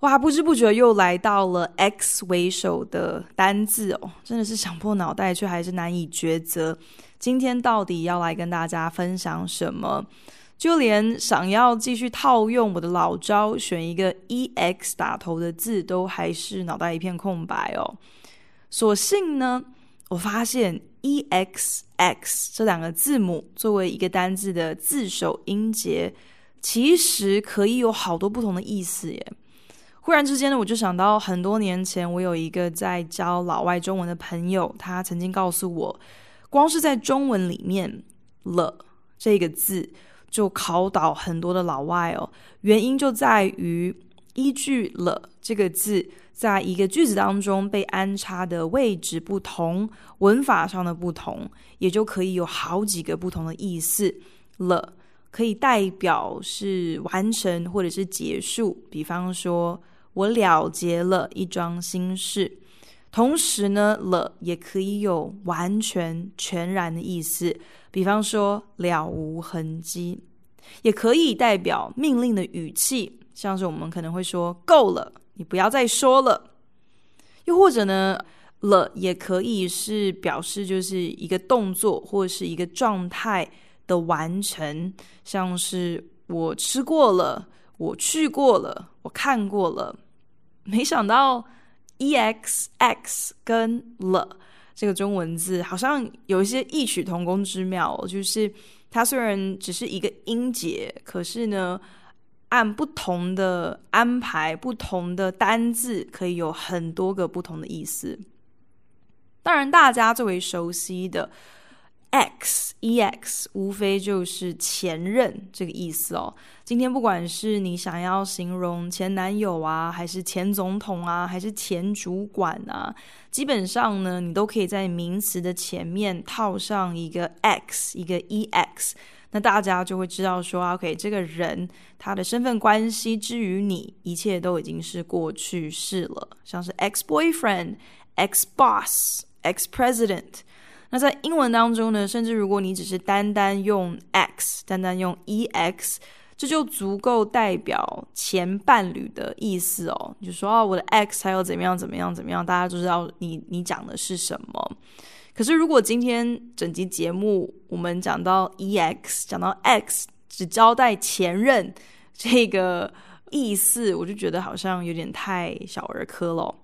哇，不知不觉又来到了 X 为首的单字哦，真的是想破脑袋，却还是难以抉择。今天到底要来跟大家分享什么？就连想要继续套用我的老招，选一个 EX 打头的字，都还是脑袋一片空白哦。所幸呢，我发现 EXX 这两个字母作为一个单字的字首音节，其实可以有好多不同的意思耶。忽然之间呢，我就想到很多年前，我有一个在教老外中文的朋友，他曾经告诉我，光是在中文里面“了”这个字就考倒很多的老外哦。原因就在于依据“了”这个字，在一个句子当中被安插的位置不同，文法上的不同，也就可以有好几个不同的意思。“了”可以代表是完成或者是结束，比方说。我了结了一桩心事，同时呢，了也可以有完全、全然的意思，比方说了无痕迹，也可以代表命令的语气，像是我们可能会说够了，你不要再说了。又或者呢，了也可以是表示就是一个动作或者是一个状态的完成，像是我吃过了。我去过了，我看过了，没想到 e x x 跟了这个中文字好像有一些异曲同工之妙哦，就是它虽然只是一个音节，可是呢，按不同的安排，不同的单字，可以有很多个不同的意思。当然，大家最为熟悉的。X E X 无非就是前任这个意思哦。今天不管是你想要形容前男友啊，还是前总统啊，还是前主管啊，基本上呢，你都可以在名词的前面套上一个 X，一个 E X，那大家就会知道说，OK，这个人他的身份关系之于你，一切都已经是过去式了，像是 Ex boyfriend、Ex boss、Ex president。那在英文当中呢，甚至如果你只是单单用 x，单单用 ex，这就足够代表前伴侣的意思哦。你就说啊，我的 x 还要怎么样怎么样怎么样，大家就知道你你讲的是什么。可是如果今天整集节目我们讲到 ex，讲到 x，只交代前任这个意思，我就觉得好像有点太小儿科了。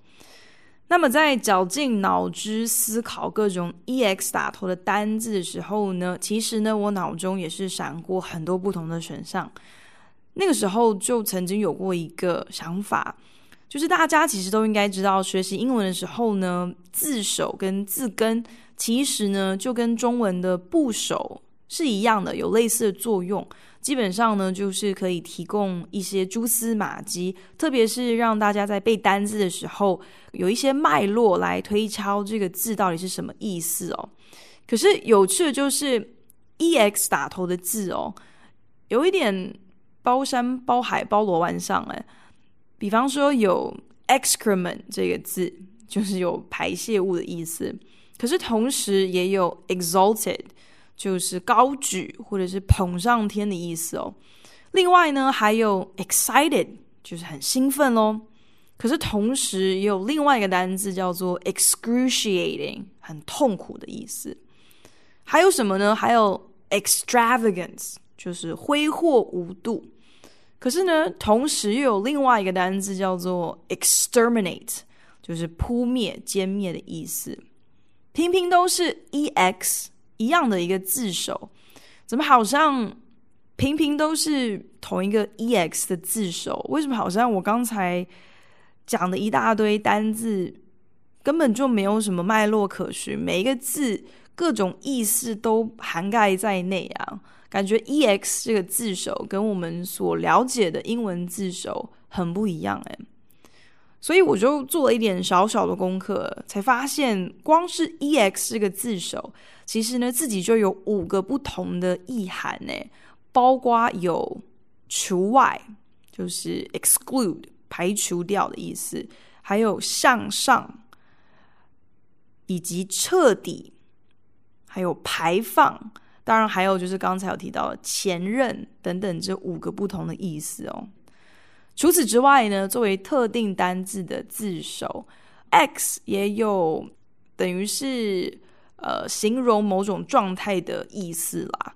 那么在绞尽脑汁思考各种 EX 打头的单字的时候呢，其实呢，我脑中也是闪过很多不同的选项。那个时候就曾经有过一个想法，就是大家其实都应该知道，学习英文的时候呢，字首跟字根其实呢就跟中文的部首是一样的，有类似的作用。基本上呢，就是可以提供一些蛛丝马迹，特别是让大家在背单字的时候有一些脉络来推敲这个字到底是什么意思哦。可是有趣的就是，ex 打头的字哦，有一点包山包海包罗万象哎。比方说有 excrement 这个字，就是有排泄物的意思，可是同时也有 exalted。就是高举或者是捧上天的意思哦。另外呢，还有 excited，就是很兴奋哦。可是同时也有另外一个单字叫做 excruciating，很痛苦的意思。还有什么呢？还有 extravagance，就是挥霍无度。可是呢，同时又有另外一个单字叫做 exterminate，就是扑灭、歼灭的意思。平平都是 ex。一样的一个字首，怎么好像平平都是同一个 ex 的字首？为什么好像我刚才讲的一大堆单字根本就没有什么脉络可循？每一个字各种意思都涵盖在内啊！感觉 ex 这个字首跟我们所了解的英文字首很不一样诶。所以我就做了一点小小的功课，才发现光是 ex 这个字首，其实呢自己就有五个不同的意涵呢，包括有除外，就是 exclude 排除掉的意思，还有向上，以及彻底，还有排放，当然还有就是刚才有提到前任等等这五个不同的意思哦。除此之外呢，作为特定单字的字首，x 也有等于是呃形容某种状态的意思啦。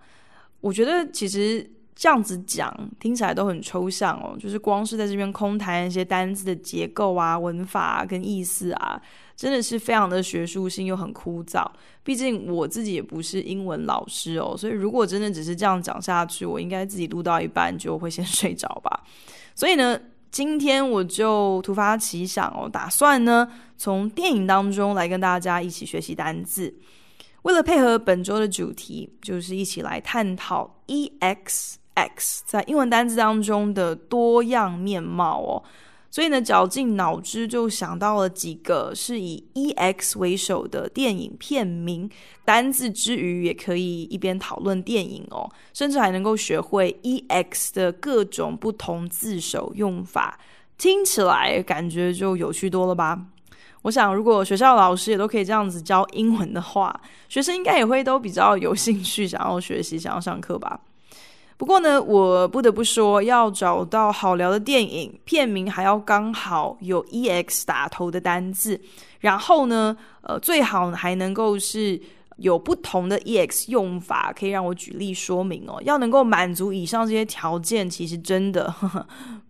我觉得其实这样子讲听起来都很抽象哦，就是光是在这边空谈一些单字的结构啊、文法啊、跟意思啊，真的是非常的学术性又很枯燥。毕竟我自己也不是英文老师哦，所以如果真的只是这样讲下去，我应该自己录到一半就会先睡着吧。所以呢，今天我就突发奇想哦，打算呢从电影当中来跟大家一起学习单字。为了配合本周的主题，就是一起来探讨 EXX 在英文单字当中的多样面貌哦。所以呢，绞尽脑汁就想到了几个是以 EX 为首的电影片名，单字之余也可以一边讨论电影哦，甚至还能够学会 EX 的各种不同字首用法，听起来感觉就有趣多了吧？我想，如果学校老师也都可以这样子教英文的话，学生应该也会都比较有兴趣，想要学习，想要上课吧。不过呢，我不得不说，要找到好聊的电影片名，还要刚好有 ex 打头的单字，然后呢，呃，最好还能够是有不同的 ex 用法，可以让我举例说明哦。要能够满足以上这些条件，其实真的呵 呵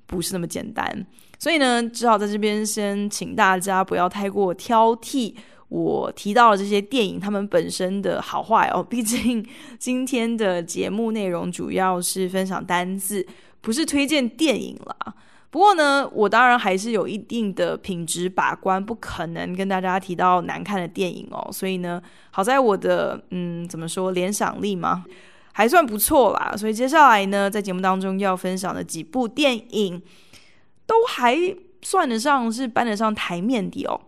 不是那么简单。所以呢，只好在这边先请大家不要太过挑剔。我提到了这些电影，他们本身的好坏哦。毕竟今天的节目内容主要是分享单字，不是推荐电影啦。不过呢，我当然还是有一定的品质把关，不可能跟大家提到难看的电影哦。所以呢，好在我的嗯，怎么说，联想力嘛，还算不错啦。所以接下来呢，在节目当中要分享的几部电影，都还算得上是搬得上台面的哦。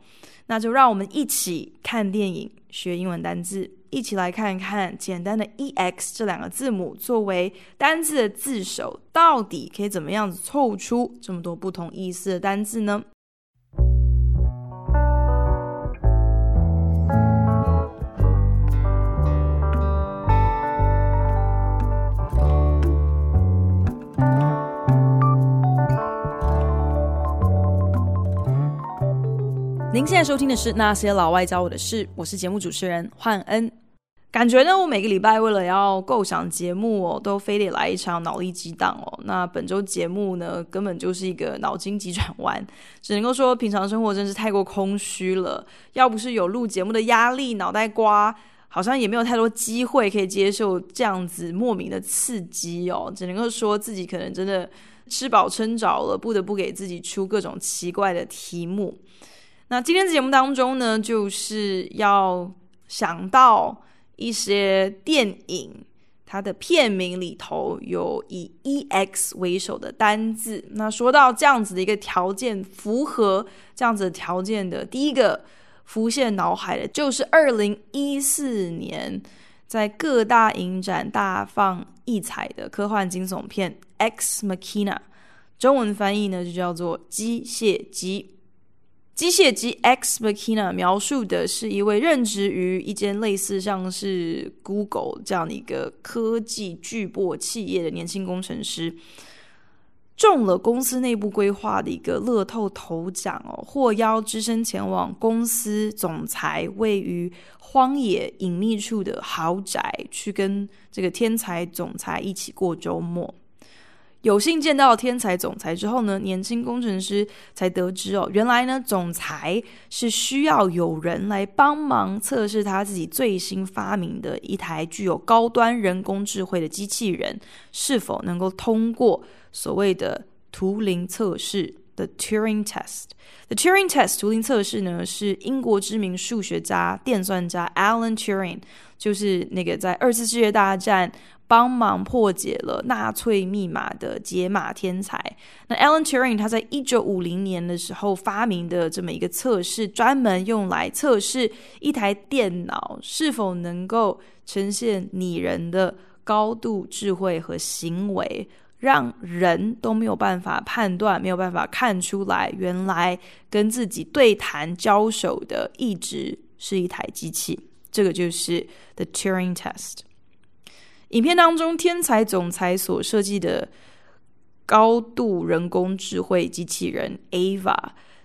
那就让我们一起看电影，学英文单字，一起来看一看简单的 EX 这两个字母作为单字的字首，到底可以怎么样子凑出这么多不同意思的单字呢？您现在收听的是《那些老外教我的事》，我是节目主持人焕恩。感觉呢，我每个礼拜为了要构想节目哦，都非得来一场脑力激荡哦。那本周节目呢，根本就是一个脑筋急转弯，只能够说平常生活真是太过空虚了。要不是有录节目的压力，脑袋瓜好像也没有太多机会可以接受这样子莫名的刺激哦。只能够说自己可能真的吃饱撑着了，不得不给自己出各种奇怪的题目。那今天的节目当中呢，就是要想到一些电影，它的片名里头有以 ex 为首的单字。那说到这样子的一个条件，符合这样子的条件的第一个浮现脑海的，就是二零一四年在各大影展大放异彩的科幻惊悚片《X Machina》，中文翻译呢就叫做《机械姬》。机械姬 Ex Machina 描述的是一位任职于一间类似像是 Google 这样的一个科技巨擘企业的年轻工程师，中了公司内部规划的一个乐透头奖哦，获邀只身前往公司总裁位于荒野隐秘处的豪宅，去跟这个天才总裁一起过周末。有幸见到天才总裁之后呢，年轻工程师才得知哦，原来呢，总裁是需要有人来帮忙测试他自己最新发明的一台具有高端人工智慧的机器人是否能够通过所谓的图灵测试 （The Turing Test）。The Turing Test 图灵测试呢，是英国知名数学家、电算家 Alan Turing，就是那个在二次世界大战帮忙破解了纳粹密码的解码天才。那 Alan Turing 他在一九五零年的时候发明的这么一个测试，专门用来测试一台电脑是否能够呈现拟人的高度智慧和行为，让人都没有办法判断、没有办法看出来，原来跟自己对谈交手的一直是一台机器。这个就是 The Turing Test。影片当中，天才总裁所设计的高度人工智慧机器人 Ava，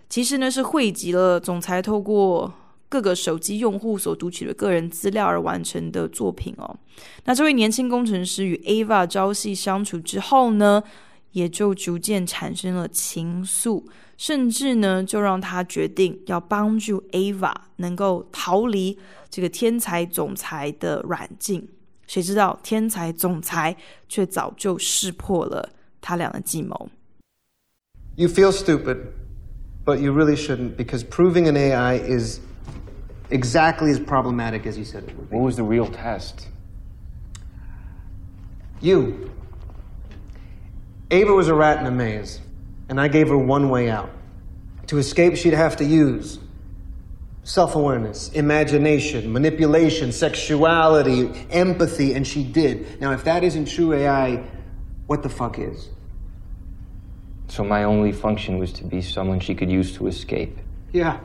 其实呢是汇集了总裁透过各个手机用户所读取的个人资料而完成的作品哦。那这位年轻工程师与 Ava 朝夕相处之后呢，也就逐渐产生了情愫，甚至呢就让他决定要帮助 Ava 能够逃离这个天才总裁的软禁。谁知道天才总裁却早就识破了他俩的计谋。You feel stupid, but you really shouldn't, because proving an AI is exactly as problematic as you said it would be. What was the real test? You. Ava was a rat in a maze, and I gave her one way out. To escape, she'd have to use self awareness, imagination, manipulation, sexuality, empathy, and she did. Now, if that isn't true AI, what the fuck is? So my only function was to be someone she could use to escape. Yeah.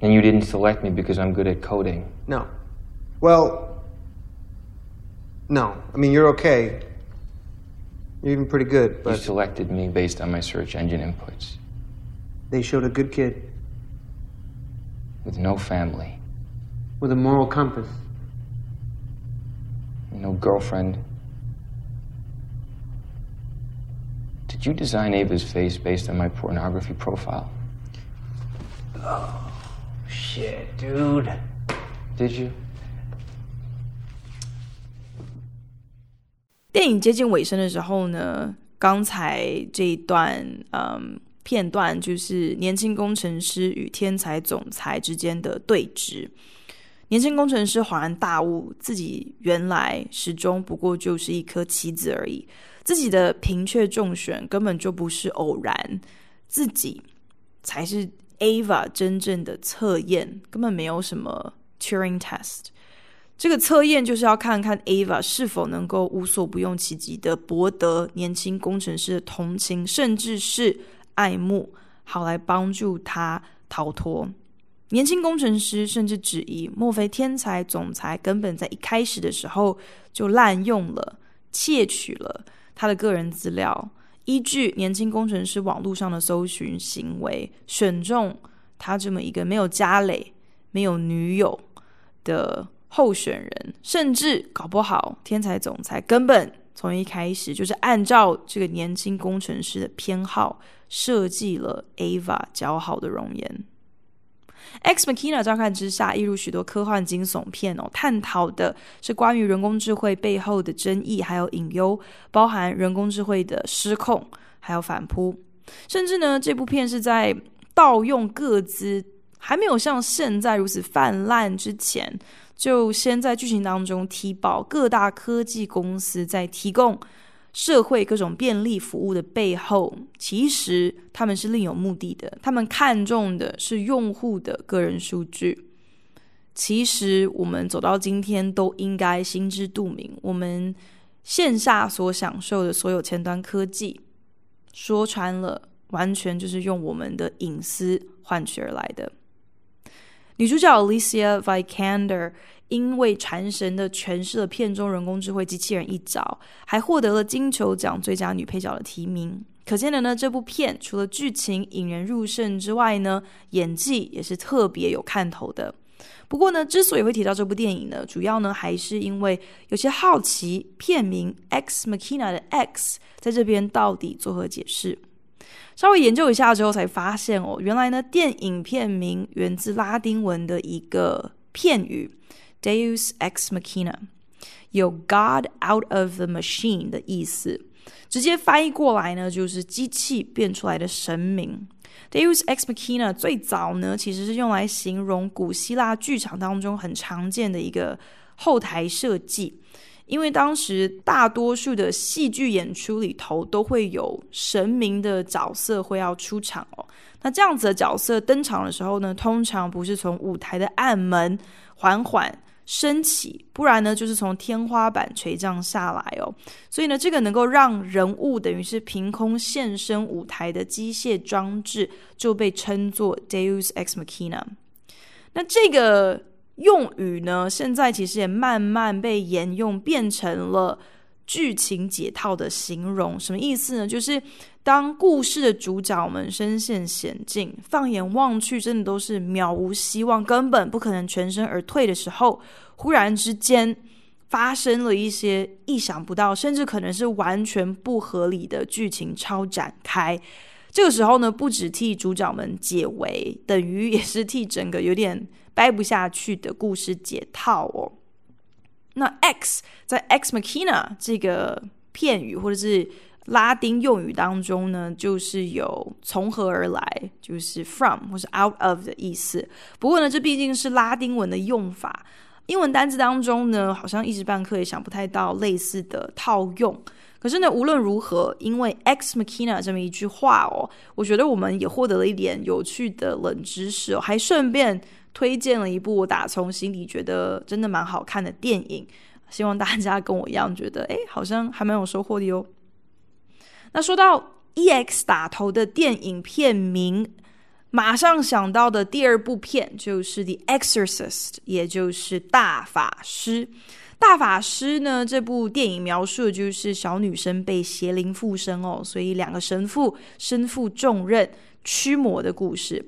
And you didn't select me because I'm good at coding. No. Well, no. I mean, you're okay. You're even pretty good, but. You selected me based on my search engine inputs. They showed a good kid. With no family. With a moral compass. No girlfriend. Did you design Ava's face based on my pornography profile? Oh, shit, dude. Did you? 电影接近尾声的时候呢，刚才这一段，嗯。 片段就是年轻工程师与天才总裁之间的对峙。年轻工程师恍然大悟，自己原来始终不过就是一颗棋子而已，自己的平却中选根本就不是偶然，自己才是 Ava 真正的测验，根本没有什么 Turing Test。这个测验就是要看看 Ava 是否能够无所不用其极的博得年轻工程师的同情，甚至是。爱慕，好来帮助他逃脱。年轻工程师甚至质疑：莫非天才总裁根本在一开始的时候就滥用了、窃取了他的个人资料？依据年轻工程师网络上的搜寻行为，选中他这么一个没有家累、没有女友的候选人，甚至搞不好天才总裁根本从一开始就是按照这个年轻工程师的偏好。设计了 Ava 姣好的容颜。X Machina 乍看之下，一如许多科幻惊悚片哦，探讨的是关于人工智慧背后的争议，还有隐忧，包含人工智慧的失控，还有反扑。甚至呢，这部片是在盗用个资还没有像现在如此泛滥之前，就先在剧情当中踢爆各大科技公司在提供。社会各种便利服务的背后，其实他们是另有目的的。他们看重的是用户的个人数据。其实我们走到今天，都应该心知肚明。我们线下所享受的所有前端科技，说穿了，完全就是用我们的隐私换取而来的。女主角 Alicia Vikander。因为传神的诠释了片中人工智慧机器人一角，还获得了金球奖最佳女配角的提名。可见的呢，这部片除了剧情引人入胜之外呢，演技也是特别有看头的。不过呢，之所以会提到这部电影呢，主要呢还是因为有些好奇片名 X Machina 的 X 在这边到底作何解释。稍微研究一下之后才发现哦，原来呢电影片名源自拉丁文的一个片语。Deus ex machina，有 God out of the machine 的意思，直接翻译过来呢，就是机器变出来的神明。Deus ex machina 最早呢，其实是用来形容古希腊剧场当中很常见的一个后台设计。因为当时大多数的戏剧演出里头都会有神明的角色会要出场哦。那这样子的角色登场的时候呢，通常不是从舞台的暗门缓缓升起，不然呢就是从天花板垂降下来哦。所以呢，这个能够让人物等于是凭空现身舞台的机械装置，就被称作 Deus Ex Machina。那这个。用语呢，现在其实也慢慢被沿用，变成了剧情解套的形容。什么意思呢？就是当故事的主角们身陷险境，放眼望去，真的都是渺无希望，根本不可能全身而退的时候，忽然之间发生了一些意想不到，甚至可能是完全不合理的剧情超展开。这个时候呢，不只替主角们解围，等于也是替整个有点。掰不下去的故事解套哦。那 X 在 X Machina 这个片语或者是拉丁用语当中呢，就是有从何而来，就是 from 或是 out of 的意思。不过呢，这毕竟是拉丁文的用法，英文单字当中呢，好像一时半刻也想不太到类似的套用。可是呢，无论如何，因为 X Machina 这么一句话哦，我觉得我们也获得了一点有趣的冷知识哦，还顺便。推荐了一部我打从心底觉得真的蛮好看的电影，希望大家跟我一样觉得，哎，好像还蛮有收获的哟。那说到 EX 打头的电影片名，马上想到的第二部片就是《The Exorcist》，也就是《大法师》。《大法师》呢，这部电影描述的就是小女生被邪灵附身哦，所以两个神父身负重任驱魔的故事。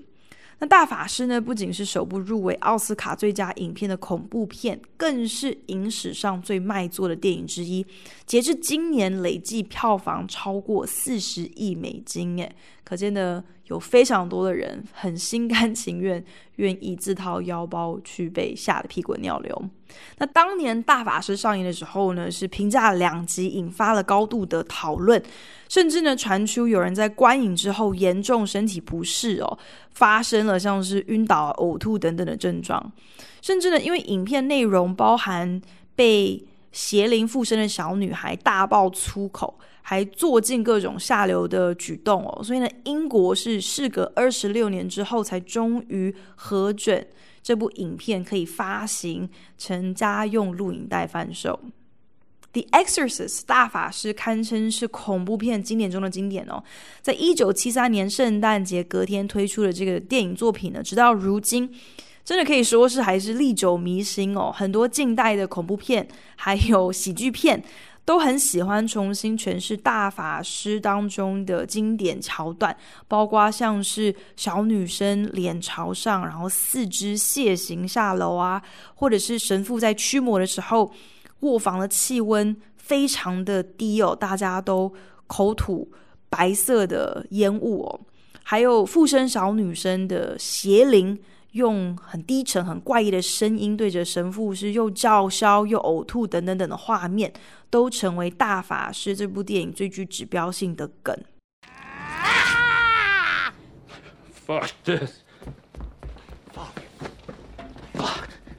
那大法师呢，不仅是首部入围奥斯卡最佳影片的恐怖片，更是影史上最卖座的电影之一。截至今年，累计票房超过四十亿美金，诶，可见的有非常多的人很心甘情愿，愿意自掏腰包去被吓得屁滚尿流。那当年大法师上映的时候呢，是评价两极，引发了高度的讨论。甚至呢，传出有人在观影之后严重身体不适哦，发生了像是晕倒、呕吐等等的症状。甚至呢，因为影片内容包含被邪灵附身的小女孩大爆粗口，还做尽各种下流的举动哦，所以呢，英国是事隔二十六年之后才终于核准这部影片可以发行成家用录影带贩售。《The Exorcist》大法师堪称是恐怖片经典中的经典哦，在一九七三年圣诞节隔天推出的这个电影作品呢，直到如今，真的可以说是还是历久弥新哦。很多近代的恐怖片还有喜剧片都很喜欢重新诠释大法师当中的经典桥段，包括像是小女生脸朝上，然后四肢蟹形下楼啊，或者是神父在驱魔的时候。卧房的气温非常的低哦，大家都口吐白色的烟雾哦，还有附身小女生的邪灵，用很低沉、很怪异的声音对着神父是又叫嚣又呕吐等等等的画面，都成为《大法师》这部电影最具指标性的梗。啊 Fuck this.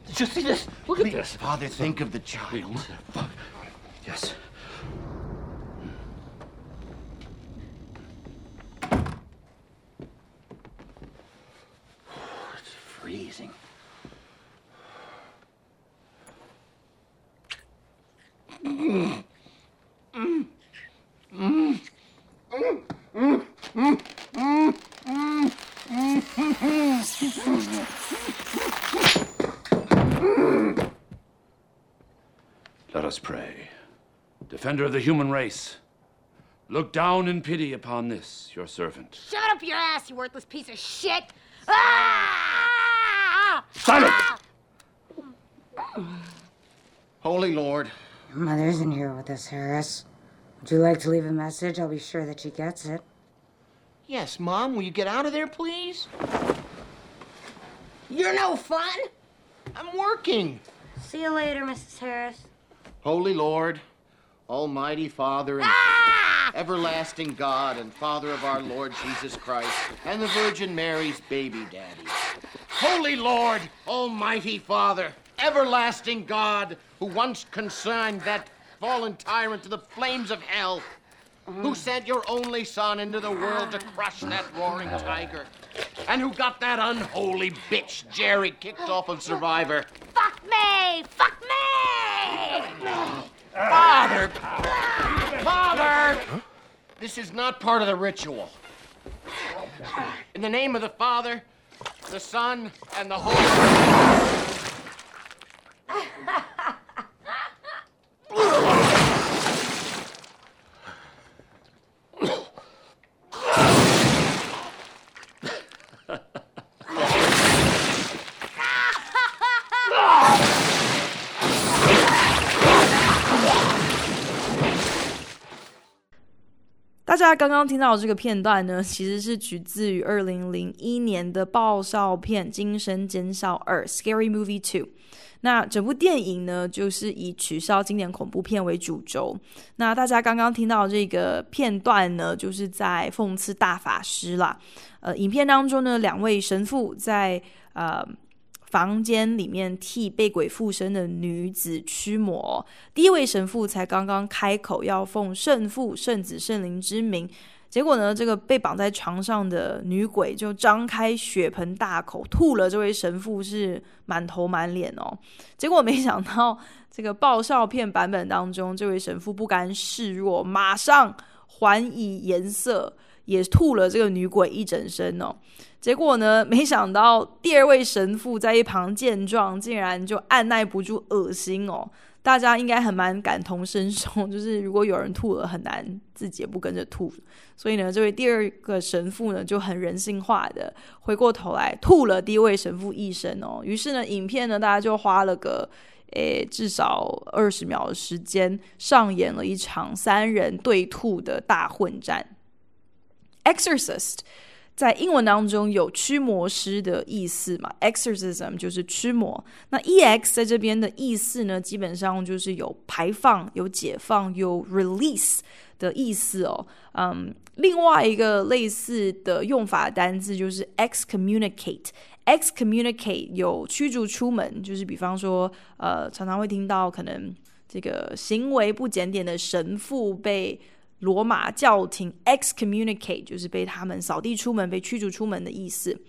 Did you see this? Look at this. Father, think of the child. Yes. Let us pray. Defender of the human race, look down in pity upon this, your servant. Shut up your ass, you worthless piece of shit! Ah! Silent! Ah! Holy Lord. Mother's in here with us, Harris. Would you like to leave a message? I'll be sure that she gets it. Yes, Mom, will you get out of there, please? You're no fun! I'm working. See you later, Mrs. Harris. Holy Lord, Almighty Father, and Ah! everlasting God, and Father of our Lord Jesus Christ, and the Virgin Mary's baby daddy. Holy Lord, Almighty Father, everlasting God who once consigned that fallen tyrant to the flames of hell, who mm. sent your only son into the world to crush that roaring mm. tiger, and who got that unholy bitch Jerry kicked off of Survivor. Fuck me! Fuck me! Father! Father! This is not part of the ritual. In the name of the Father, the Son, and the Holy Spirit. 大家刚刚听到的这个片段呢，其实是取自于二零零一年的爆笑片《惊声尖笑二》（Scary Movie Two）。那整部电影呢，就是以取消经典恐怖片为主轴。那大家刚刚听到这个片段呢，就是在讽刺大法师啦。呃，影片当中呢，两位神父在呃。房间里面替被鬼附身的女子驱魔，第一位神父才刚刚开口要奉圣父、圣子、圣灵之名，结果呢，这个被绑在床上的女鬼就张开血盆大口吐了，这位神父是满头满脸哦。结果没想到，这个爆笑片版本当中，这位神父不甘示弱，马上还以颜色，也吐了这个女鬼一整身哦。结果呢，没想到第二位神父在一旁见状，竟然就按捺不住恶心哦。大家应该很蛮感同身受，就是如果有人吐了，很难自己也不跟着吐。所以呢，这位第二个神父呢就很人性化的回过头来吐了第一位神父一身哦。于是呢，影片呢大家就花了个诶至少二十秒的时间，上演了一场三人对吐的大混战。Exorcist。在英文当中有驱魔师的意思嘛，exorcism 就是驱魔。那 ex 在这边的意思呢，基本上就是有排放、有解放、有 release 的意思哦。嗯，另外一个类似的用法单字就是 excommunicate。excommunicate 有驱逐出门，就是比方说，呃，常常会听到可能这个行为不检点的神父被。罗马教廷 excommunicate 就是被他们扫地出门、被驱逐出门的意思。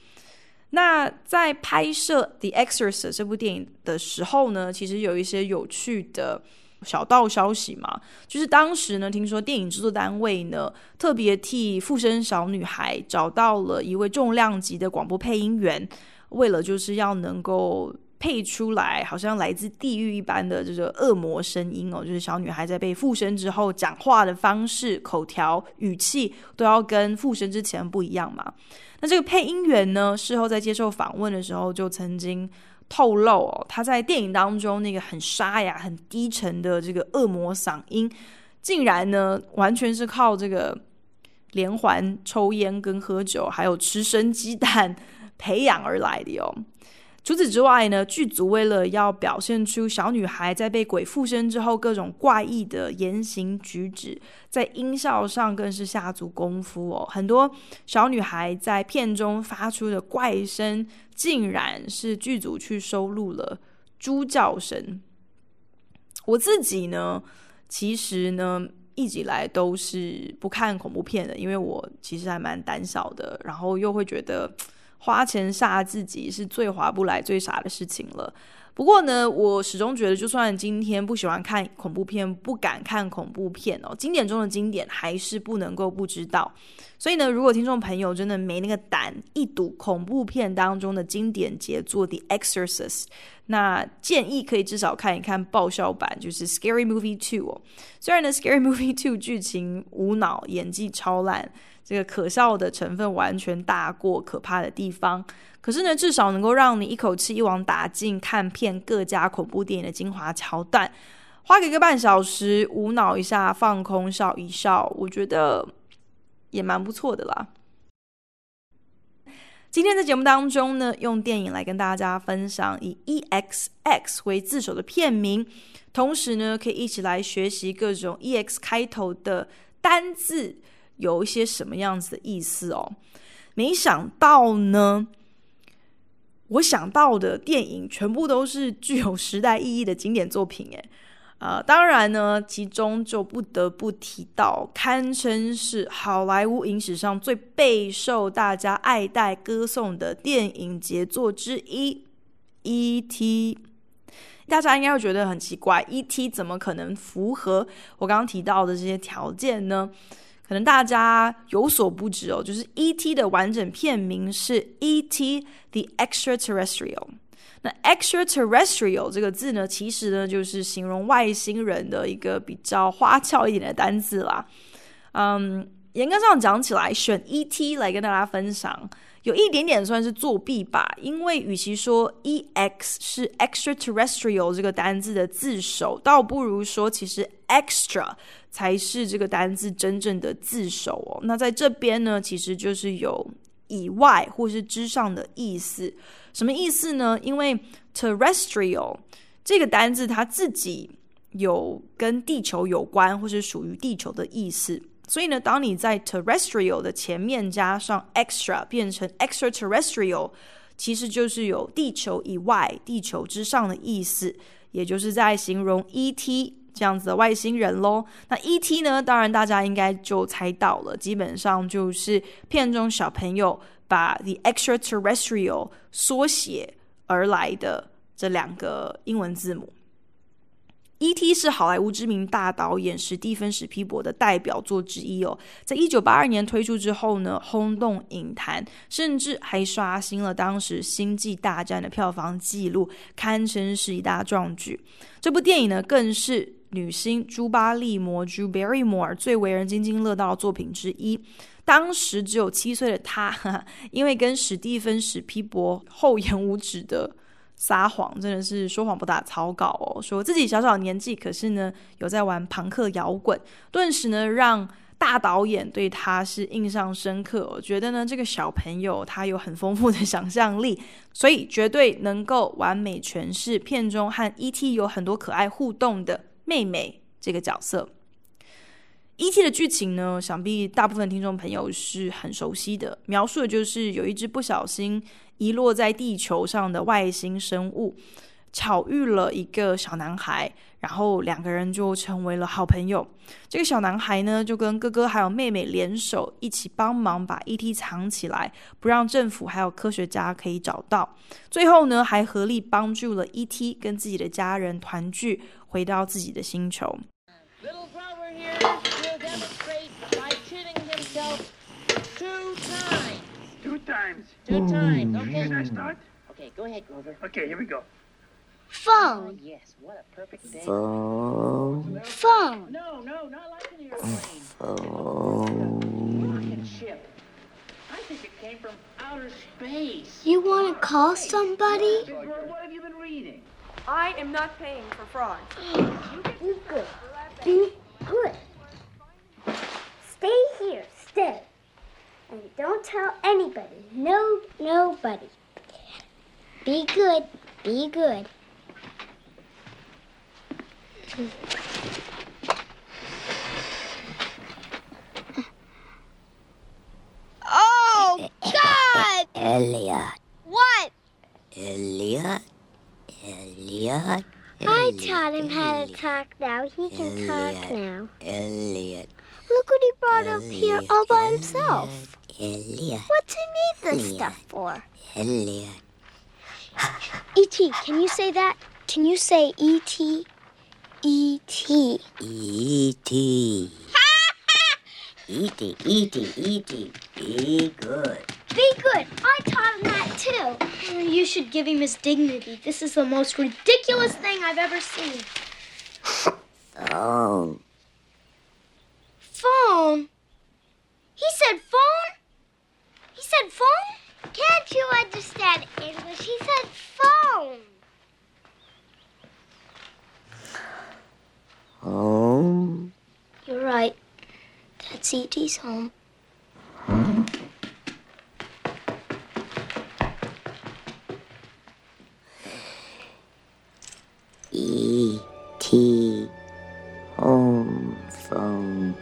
那在拍摄《The Exorcist》这部电影的时候呢，其实有一些有趣的小道消息嘛，就是当时呢，听说电影制作单位呢特别替附身小女孩找到了一位重量级的广播配音员，为了就是要能够。配出来好像来自地狱一般的这个恶魔声音哦，就是小女孩在被附身之后讲话的方式、口条、语气都要跟附身之前不一样嘛。那这个配音员呢，事后在接受访问的时候就曾经透露哦，他在电影当中那个很沙哑、很低沉的这个恶魔嗓音，竟然呢完全是靠这个连环抽烟跟喝酒，还有吃生鸡蛋 培养而来的哟。除此之外呢，剧组为了要表现出小女孩在被鬼附身之后各种怪异的言行举止，在音效上更是下足功夫哦。很多小女孩在片中发出的怪声，竟然是剧组去收录了猪叫声。我自己呢，其实呢，一直以来都是不看恐怖片的，因为我其实还蛮胆小的，然后又会觉得。花钱吓自己是最划不来、最傻的事情了。不过呢，我始终觉得，就算今天不喜欢看恐怖片、不敢看恐怖片哦，经典中的经典还是不能够不知道。所以呢，如果听众朋友真的没那个胆一睹恐怖片当中的经典杰作《The Exorcist》，那建议可以至少看一看爆笑版，就是《Scary Movie Two》哦。虽然呢，《Scary Movie Two》剧情无脑，演技超烂。这个可笑的成分完全大过可怕的地方，可是呢，至少能够让你一口气一网打尽看遍各家恐怖电影的精华桥段，花个一个半小时无脑一下放空笑一笑，我觉得也蛮不错的啦。今天在节目当中呢，用电影来跟大家分享以 EXX 为字首的片名，同时呢，可以一起来学习各种 EX 开头的单字。有一些什么样子的意思哦？没想到呢，我想到的电影全部都是具有时代意义的经典作品，诶。呃，当然呢，其中就不得不提到堪称是好莱坞影史上最备受大家爱戴歌颂的电影杰作之一《E.T.》。大家应该会觉得很奇怪，《E.T.》怎么可能符合我刚刚提到的这些条件呢？可能大家有所不知哦，就是《E.T.》的完整片名是《E.T. The Extraterrestrial》。那 extraterrestrial 这个字呢，其实呢就是形容外星人的一个比较花俏一点的单字啦。嗯，严格上讲起来，选 ET 来跟大家分享，有一点点算是作弊吧。因为与其说 EX 是 extraterrestrial 这个单字的字首，倒不如说其实 extra 才是这个单字真正的字首哦。那在这边呢，其实就是有以外或是之上的意思。什么意思呢？因为 terrestrial 这个单字它自己有跟地球有关，或是属于地球的意思，所以呢，当你在 terrestrial 的前面加上 extra，变成 extraterrestrial，其实就是有地球以外、地球之上的意思，也就是在形容 ET 这样子的外星人喽。那 ET 呢，当然大家应该就猜到了，基本上就是片中小朋友。把 the extraterrestrial 缩写而来的这两个英文字母，E.T. 是好莱坞知名大导演史蒂芬史皮伯的代表作之一哦。在一九八二年推出之后呢，轰动影坛，甚至还刷新了当时《星际大战》的票房纪录，堪称是一大壮举。这部电影呢，更是女星朱巴利摩 （Drew Barrymore） 最为人津津乐道的作品之一。当时只有七岁的他，因为跟史蒂芬史皮伯厚颜无耻的撒谎，真的是说谎不打草稿哦。说自己小小年纪，可是呢有在玩朋克摇滚，顿时呢让大导演对他是印象深刻。我觉得呢这个小朋友他有很丰富的想象力，所以绝对能够完美诠释片中和 E.T. 有很多可爱互动的妹妹这个角色。E.T. 的剧情呢，想必大部分听众朋友是很熟悉的。描述的就是有一只不小心遗落在地球上的外星生物，巧遇了一个小男孩，然后两个人就成为了好朋友。这个小男孩呢，就跟哥哥还有妹妹联手，一起帮忙把 E.T. 藏起来，不让政府还有科学家可以找到。最后呢，还合力帮助了 E.T. 跟自己的家人团聚，回到自己的星球。Two times. Two times. Okay. Should I start? Okay, go ahead, Grover. Okay, here we go. Phone. Oh, yes, what a perfect day. Phone. Phone. No, no, not like an oh, airplane. Phone. Rocket ship. I think it came from outer space. You want to call somebody? What have you been reading? I am not paying for fraud. Be good. Be good. Stay here. Stay. And don't tell anybody. No, nobody. Be good. Be good. Oh, God! Elliot. What? Elliot. Elliot. I taught him how to talk now. He can talk now. Elliot. Look what he brought up here all by himself. What's he need this stuff for? E.T., can you say that? Can you say E E.T.? E.T. E.T. E.T. E.T. E.T. Be good. Be good. I taught him that too. Oh, you should give him his dignity. This is the most ridiculous thing I've ever seen. Phone. Phone? He said phone? He said phone? Can't you understand English? He said phone. Home. You're right. That's E.T.'s home. E.T. Home phone.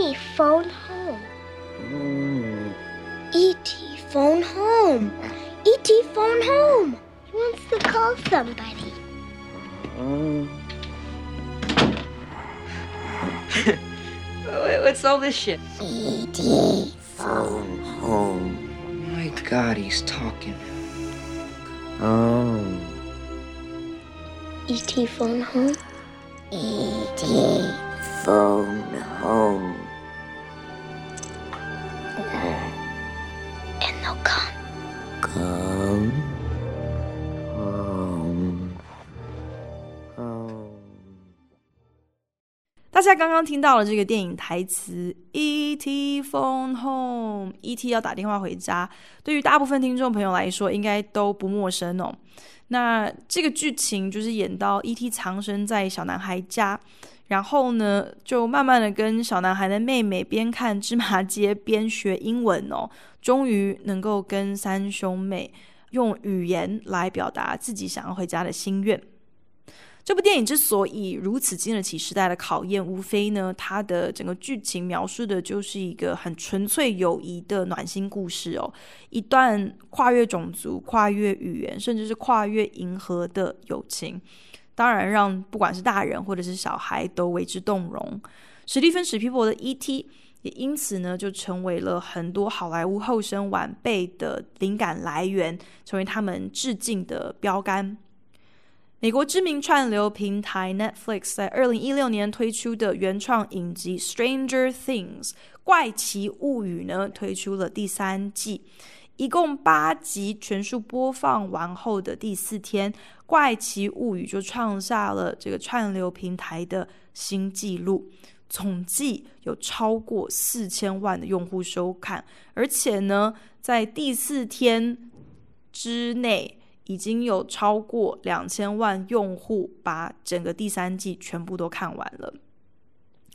E.T. phone home. Hmm. E.T. phone home. E.T. phone home. He wants to call somebody. Hmm. What's all this shit? E.T. phone home. My God, he's talking. Oh. Home. E.T. phone home. E.T. phone home. 大家刚刚听到了这个电影台词 “E.T. phone home”，E.T. 要打电话回家，对于大部分听众朋友来说，应该都不陌生哦。那这个剧情就是演到 E.T. 藏身在小男孩家，然后呢，就慢慢的跟小男孩的妹妹边看芝麻街边学英文哦，终于能够跟三兄妹用语言来表达自己想要回家的心愿。这部电影之所以如此经得起时代的考验，无非呢，它的整个剧情描述的就是一个很纯粹友谊的暖心故事哦，一段跨越种族、跨越语言，甚至是跨越银河的友情，当然让不管是大人或者是小孩都为之动容。史蒂芬·史皮伯的《E.T.》也因此呢，就成为了很多好莱坞后生晚辈的灵感来源，成为他们致敬的标杆。美国知名串流平台 Netflix 在二零一六年推出的原创影集《Stranger Things》怪奇物语呢，推出了第三季，一共八集全数播放完后的第四天，《怪奇物语》就创下了这个串流平台的新纪录，总计有超过四千万的用户收看，而且呢，在第四天之内。已经有超过两千万用户把整个第三季全部都看完了。《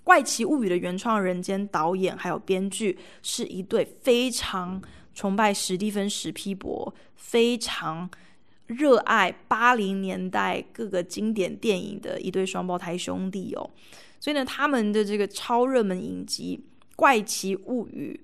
怪奇物语》的原创人间导演还有编剧是一对非常崇拜史蒂芬·史皮伯、非常热爱八零年代各个经典电影的一对双胞胎兄弟哦。所以呢，他们的这个超热门影集《怪奇物语》。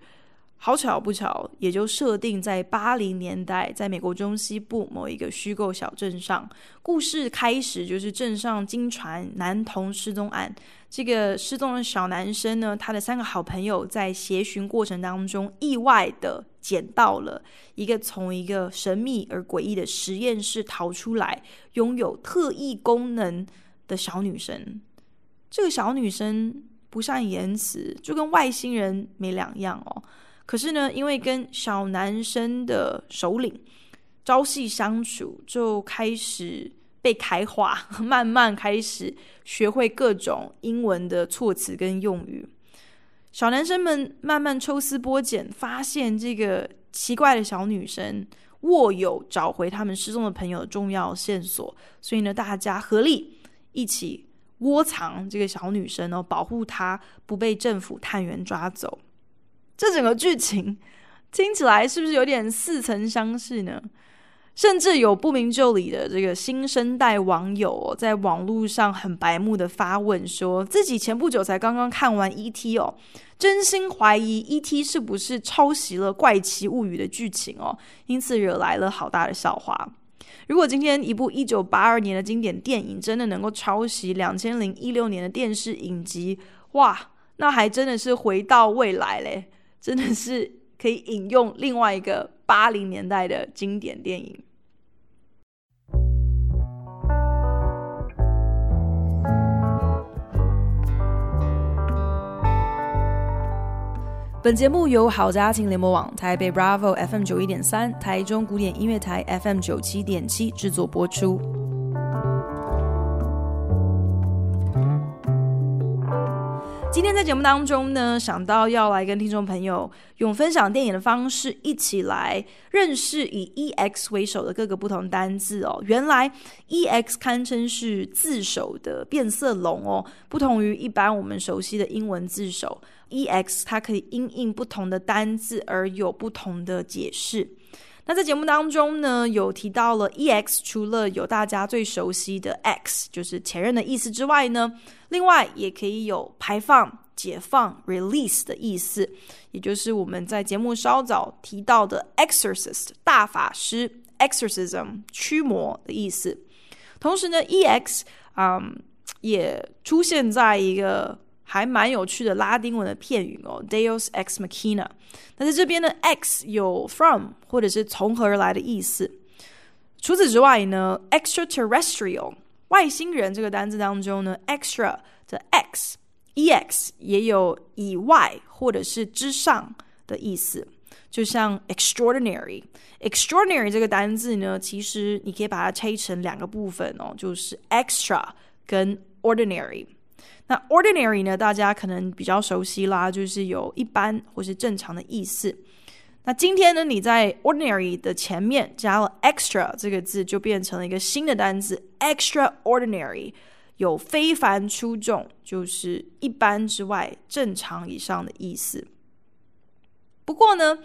好巧不巧，也就设定在八零年代，在美国中西部某一个虚构小镇上。故事开始就是镇上惊传男童失踪案。这个失踪的小男生呢，他的三个好朋友在协寻过程当中，意外的捡到了一个从一个神秘而诡异的实验室逃出来、拥有特异功能的小女生。这个小女生不善言辞，就跟外星人没两样哦。可是呢，因为跟小男生的首领朝夕相处，就开始被开化，慢慢开始学会各种英文的措辞跟用语。小男生们慢慢抽丝剥茧，发现这个奇怪的小女生握有找回他们失踪的朋友的重要线索，所以呢，大家合力一起窝藏这个小女生哦，保护她不被政府探员抓走。这整个剧情听起来是不是有点似曾相识呢？甚至有不明就里的这个新生代网友哦，在网络上很白目的发问，说自己前不久才刚刚看完 E.T. 哦，真心怀疑 E.T. 是不是抄袭了《怪奇物语》的剧情哦，因此惹来了好大的笑话。如果今天一部一九八二年的经典电影真的能够抄袭两千零一六年的电视影集，哇，那还真的是回到未来嘞！真的是可以引用另外一个八零年代的经典电影。本节目由好家庭联盟网、台北 Bravo FM 九一点三、台中古典音乐台 FM 九七点七制作播出。今天在节目当中呢，想到要来跟听众朋友用分享电影的方式，一起来认识以 EX 为首的各个不同单字哦。原来 EX 堪称是字首的变色龙哦，不同于一般我们熟悉的英文字首，EX 它可以因应不同的单字而有不同的解释。那在节目当中呢，有提到了 EX，除了有大家最熟悉的 X，就是前任的意思之外呢，另外也可以有排放、解放 （release） 的意思，也就是我们在节目稍早提到的 exorcist 大法师 （exorcism） 驱魔的意思。同时呢，EX，嗯，也出现在一个。还蛮有趣的拉丁文的片语哦，Deus ex machina。那在这边呢，ex 有 from 或者是从何而来的意思。除此之外呢，extraterrestrial 外星人这个单字当中呢，extra 的 x ex 也有以外或者是之上的意思。就像 extraordinary，extraordinary 这个单字呢，其实你可以把它拆成两个部分哦，就是 extra 跟 ordinary。那 ordinary 呢，大家可能比较熟悉啦，就是有一般或是正常的意思。那今天呢，你在 ordinary 的前面加了 extra 这个字，就变成了一个新的单词 extraordinary，有非凡出众，就是一般之外正常以上的意思。不过呢，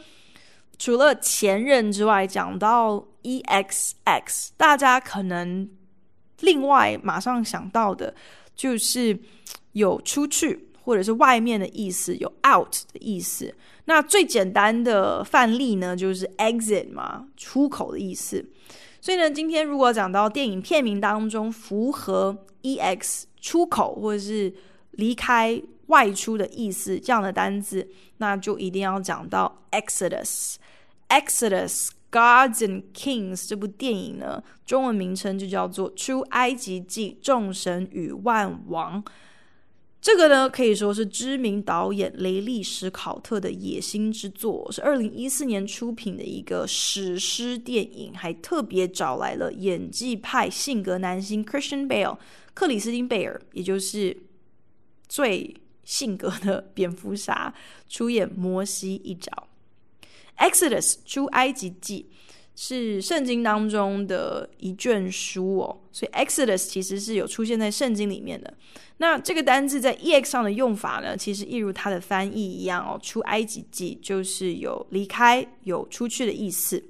除了前任之外，讲到 exx，大家可能另外马上想到的。就是有出去或者是外面的意思，有 out 的意思。那最简单的范例呢，就是 exit 嘛，出口的意思。所以呢，今天如果讲到电影片名当中符合 ex 出口或者是离开外出的意思这样的单字，那就一定要讲到 Exodus。Exodus。Gods and Kings 这部电影呢，中文名称就叫做《出埃及记：众神与万王》。这个呢，可以说是知名导演雷利·史考特的野心之作，是二零一四年出品的一个史诗电影，还特别找来了演技派性格男星 Christian Bale 克里斯汀·贝尔，也就是最性格的蝙蝠侠，出演摩西一角。Exodus 出埃及记是圣经当中的一卷书哦，所以 Exodus 其实是有出现在圣经里面的。那这个单字在 EX 上的用法呢，其实一如它的翻译一样哦，出埃及记就是有离开、有出去的意思。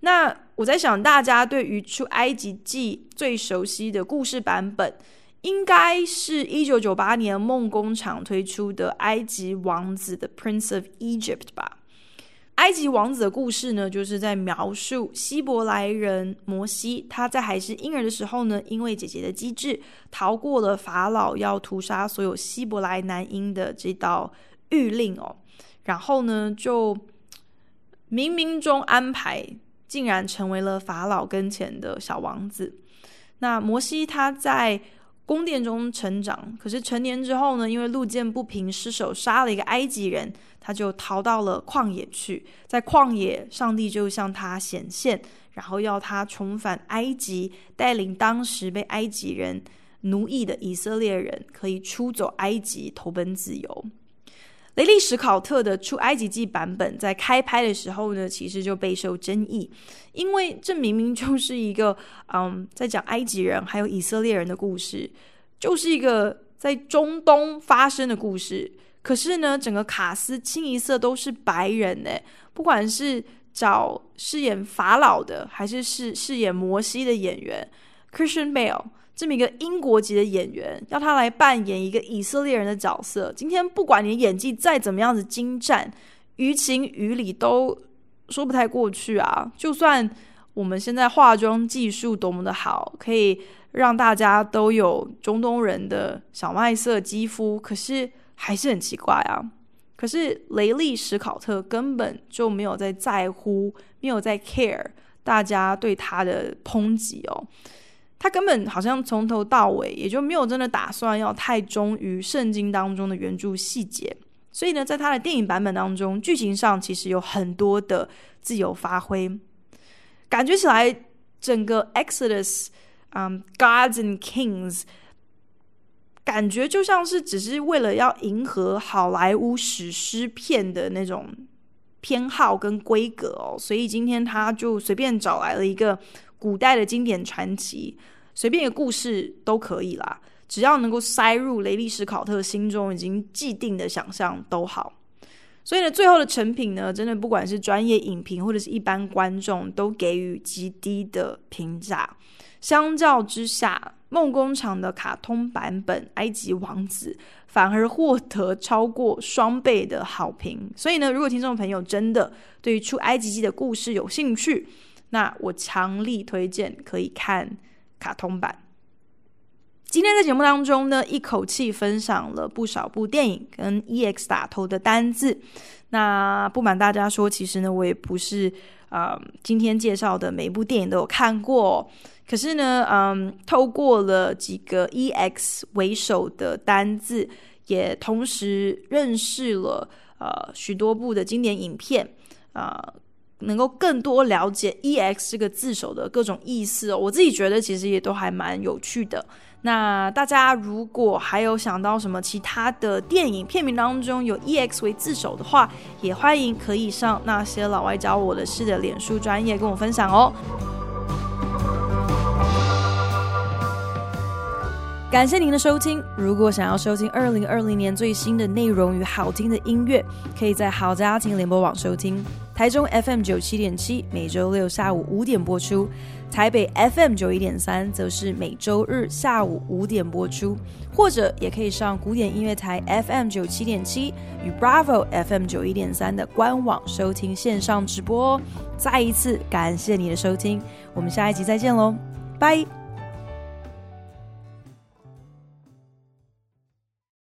那我在想，大家对于出埃及记最熟悉的故事版本，应该是一九九八年梦工厂推出的《埃及王子》的 Prince of Egypt 吧。埃及王子的故事呢，就是在描述希伯来人摩西，他在还是婴儿的时候呢，因为姐姐的机智，逃过了法老要屠杀所有希伯来男婴的这道谕令哦。然后呢，就冥冥中安排，竟然成为了法老跟前的小王子。那摩西他在宫殿中成长，可是成年之后呢，因为路见不平，失手杀了一个埃及人。他就逃到了旷野去，在旷野，上帝就向他显现，然后要他重返埃及，带领当时被埃及人奴役的以色列人，可以出走埃及，投奔自由。雷利·史考特的《出埃及记》版本在开拍的时候呢，其实就备受争议，因为这明明就是一个 嗯，在讲埃及人还有以色列人的故事，就是一个在中东发生的故事。可是呢，整个卡司清一色都是白人呢。不管是找饰演法老的，还是饰饰演摩西的演员 Christian Bale 这么一个英国籍的演员，要他来扮演一个以色列人的角色，今天不管你演技再怎么样子精湛，于情于理都说不太过去啊。就算我们现在化妆技术多么的好，可以让大家都有中东人的小麦色肌肤，可是。还是很奇怪啊！可是雷利·史考特根本就没有在在乎，没有在 care 大家对他的抨击哦。他根本好像从头到尾也就没有真的打算要太忠于圣经当中的原著细节。所以呢，在他的电影版本当中，剧情上其实有很多的自由发挥，感觉起来整个 Exodus，嗯，Gods and Kings。感觉就像是只是为了要迎合好莱坞史诗片的那种偏好跟规格哦，所以今天他就随便找来了一个古代的经典传奇，随便一个故事都可以啦，只要能够塞入雷利史考特心中已经既定的想象都好。所以呢，最后的成品呢，真的不管是专业影评或者是一般观众，都给予极低的评价。相较之下，梦工厂的卡通版本《埃及王子》反而获得超过双倍的好评。所以呢，如果听众朋友真的对于出埃及记的故事有兴趣，那我强力推荐可以看卡通版。今天在节目当中呢，一口气分享了不少部电影跟 EX 打头的单字。那不瞒大家说，其实呢，我也不是啊、今天介绍的每一部电影都有看过。可是呢，嗯，透过了几个 EX 为首的单字，也同时认识了呃许多部的经典影片啊。能够更多了解 EX 这个字首的各种意思哦，我自己觉得其实也都还蛮有趣的。那大家如果还有想到什么其他的电影片名当中有 EX 为字首的话，也欢迎可以上那些老外教我的事的脸书专业跟我分享哦。感谢您的收听。如果想要收听二零二零年最新的内容与好听的音乐，可以在好家庭联播网收听。台中 FM 九七点七，每周六下午五点播出；台北 FM 九一点三，则是每周日下午五点播出。或者也可以上古典音乐台 FM 九七点七与 Bravo FM 九一点三的官网收听线上直播哦。再一次感谢你的收听，我们下一集再见喽，拜。